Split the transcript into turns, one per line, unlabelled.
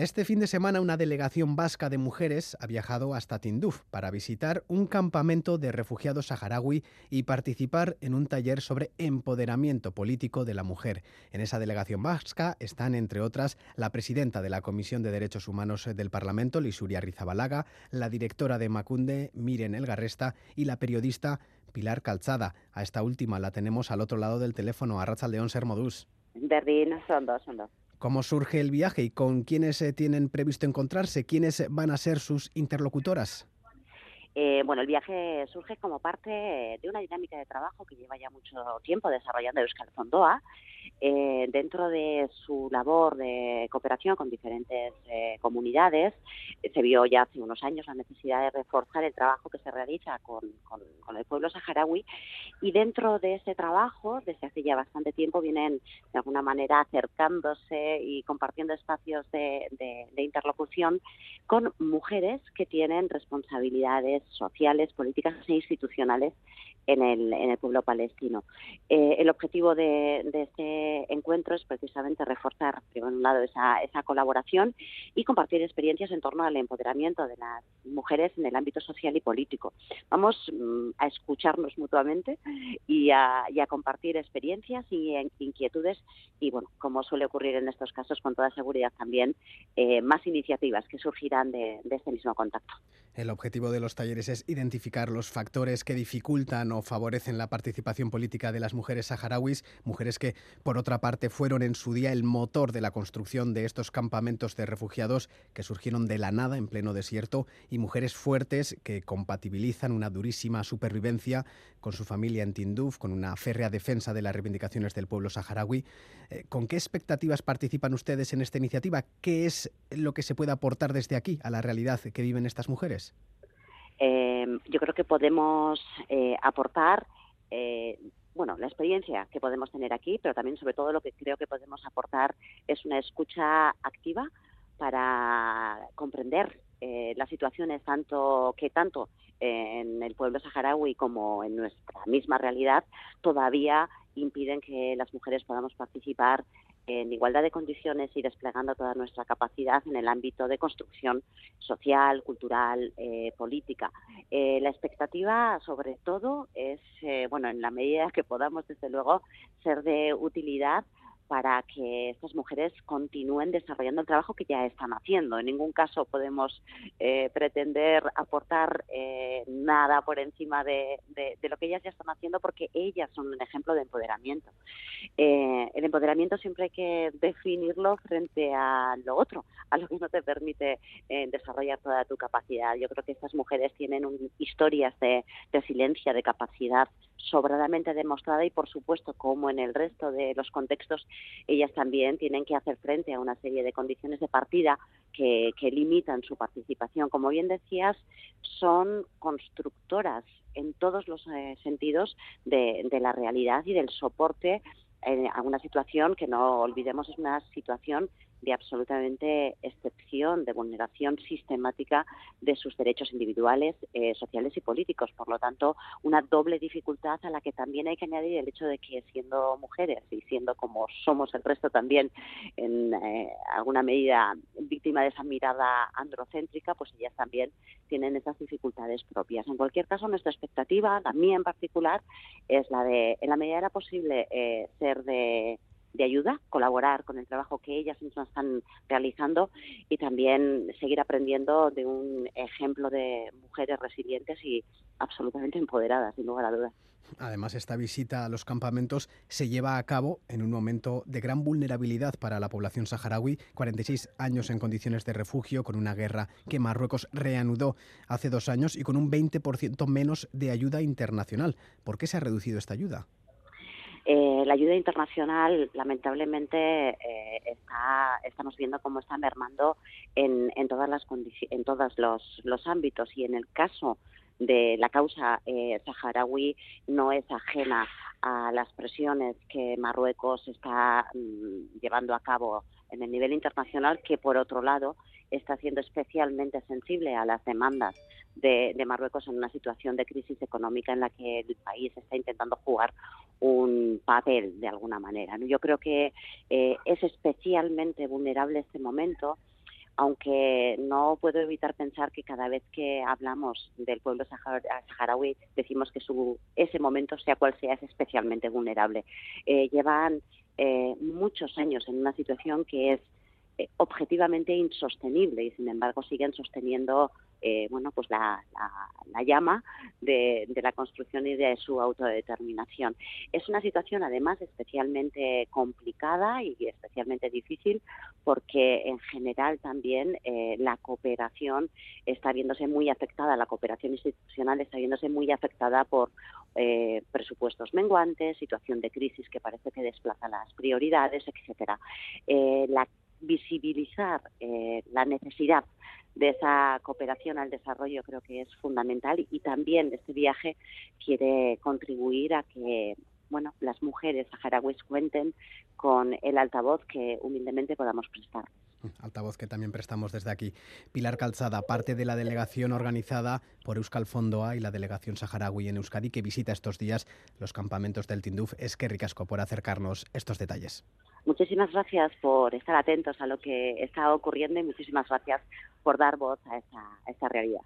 Este fin de semana una delegación vasca de mujeres ha viajado hasta Tinduf para visitar un campamento de refugiados saharaui y participar en un taller sobre empoderamiento político de la mujer. En esa delegación vasca están, entre otras, la presidenta de la Comisión de Derechos Humanos del Parlamento, Lisuria Rizabalaga, la directora de Macunde, Miren Elgarresta, y la periodista Pilar Calzada. A esta última la tenemos al otro lado del teléfono, a León Sermodús.
Berlín, son dos, son dos.
¿Cómo surge el viaje y con quiénes eh, tienen previsto encontrarse? ¿Quiénes van a ser sus interlocutoras?
Eh, bueno, el viaje surge como parte de una dinámica de trabajo que lleva ya mucho tiempo desarrollando Euskal Fondoa. Eh, dentro de su labor de cooperación con diferentes eh, comunidades, eh, se vio ya hace unos años la necesidad de reforzar el trabajo que se realiza con, el pueblo saharaui. Y dentro de ese trabajo, desde hace ya bastante tiempo, vienen de alguna manera acercándose y compartiendo espacios de, interlocución con mujeres que tienen responsabilidades sociales, políticas e institucionales en el, en el pueblo palestino. el objetivo de, este encuentro es precisamente reforzar, por un lado, esa, esa colaboración y compartir experiencias en torno al empoderamiento de las mujeres en el ámbito social y político. Vamos mm, a escucharnos mutuamente y a, compartir experiencias y inquietudes y, bueno, como suele ocurrir en estos casos, con toda seguridad también, eh, más iniciativas que surgirán de este mismo contacto.
El objetivo de los talleres es identificar los factores que dificultan o favorecen la participación política de las mujeres saharauis, mujeres que, por otra parte, fueron en su día el motor de la construcción de estos campamentos de refugiados que surgieron de la nada en pleno desierto y mujeres fuertes que compatibilizan una durísima supervivencia con su familia en Tinduf, con una férrea defensa de las reivindicaciones del pueblo saharaui. Eh, ¿Con qué expectativas participan ustedes en esta iniciativa? ¿Qué es lo que se puede aportar desde aquí a la realidad que viven estas mujeres?
Eh, yo creo que podemos eh, aportar bueno, la experiencia que podemos tener aquí, pero también sobre todo lo que creo que podemos aportar es una escucha activa para comprender eh, las situaciones tanto que tanto en el pueblo saharaui como en nuestra misma realidad todavía impiden que las mujeres podamos participar en igualdad de condiciones y desplegando toda nuestra capacidad en el ámbito de construcción social, cultural, eh, política. Eh, la expectativa, sobre todo, es, eh, bueno, en la medida que podamos, desde luego, ser de utilidad para que estas mujeres continúen desarrollando el trabajo que ya están haciendo. En ningún caso podemos eh, pretender aportar eh, nada por encima de, lo que ellas ya están haciendo porque ellas son un ejemplo de empoderamiento. Eh, el empoderamiento siempre hay que definirlo frente a lo otro, a lo que no te permite desarrollar toda tu capacidad. Yo creo que estas mujeres tienen historias de resiliencia, de capacidad sobradamente demostrada y, por supuesto, como en el resto de los contextos, ellas también tienen que hacer frente a una serie de condiciones de partida que, limitan su participación. Como bien decías, son constructoras en todos los eh, sentidos de, de la realidad y del soporte a una situación que no olvidemos es una situación de absolutamente excepción, de vulneración sistemática de sus derechos individuales, eh, sociales y políticos. Por lo tanto, una doble dificultad a la que también hay que añadir el hecho de que siendo mujeres y siendo como somos el resto también en eh, alguna medida víctima de esa mirada androcéntrica, pues ellas también tienen esas dificultades propias. En cualquier caso, nuestra expectativa, la mía en particular, es la de, en la medida era posible, eh, ser de de ayuda, colaborar con el trabajo que ellas mismas están realizando y también seguir aprendiendo de un ejemplo de mujeres resilientes y absolutamente empoderadas, sin lugar a dudas.
Además, esta visita a los campamentos se lleva a cabo en un momento de gran vulnerabilidad para la población saharaui, 46 años en condiciones de refugio, con una guerra que Marruecos reanudó hace dos años y con un 20% menos de ayuda internacional. ¿Por qué se ha reducido esta ayuda?
Eh, la ayuda internacional, lamentablemente, eh, está, estamos viendo cómo está mermando en, todas las en todos los, los ámbitos. Y en el caso de la causa eh, saharaui no es ajena a las presiones que Marruecos está mm, llevando a cabo en el nivel internacional, que por otro lado está siendo especialmente sensible a las demandas de, Marruecos en una situación de crisis económica en la que el país está intentando jugar un papel de alguna manera. Yo creo que eh, es especialmente vulnerable este momento aunque no puedo evitar pensar que cada vez que hablamos del pueblo saharaui decimos que su, ese momento, sea cual sea, es especialmente vulnerable. Eh, llevan eh, muchos años en una situación que es eh, objetivamente insostenible y sin embargo siguen sosteniendo eh, bueno pues la, llama de, la construcción y de su autodeterminación. Es una situación además especialmente complicada y especialmente difícil porque en general también eh, la cooperación está viéndose muy afectada la cooperación institucional está viéndose muy afectada por presupuestos menguantes situación de crisis que parece que desplaza las prioridades etcétera. La visibilizar eh, la necesidad de esa cooperación al desarrollo creo que es fundamental y también este viaje quiere contribuir a que bueno las mujeres saharauis cuenten con el altavoz que humildemente podamos prestar.
Altavoz que también prestamos desde aquí. Pilar Calzada, parte de la delegación organizada por Euskal Fondoa y la delegación saharaui en Euskadi que visita estos días los campamentos del Tinduf. Es que ricasco por acercarnos estos detalles.
Muchísimas gracias por estar atentos a lo que está ocurriendo y muchísimas gracias por dar voz a esa, a esa realidad.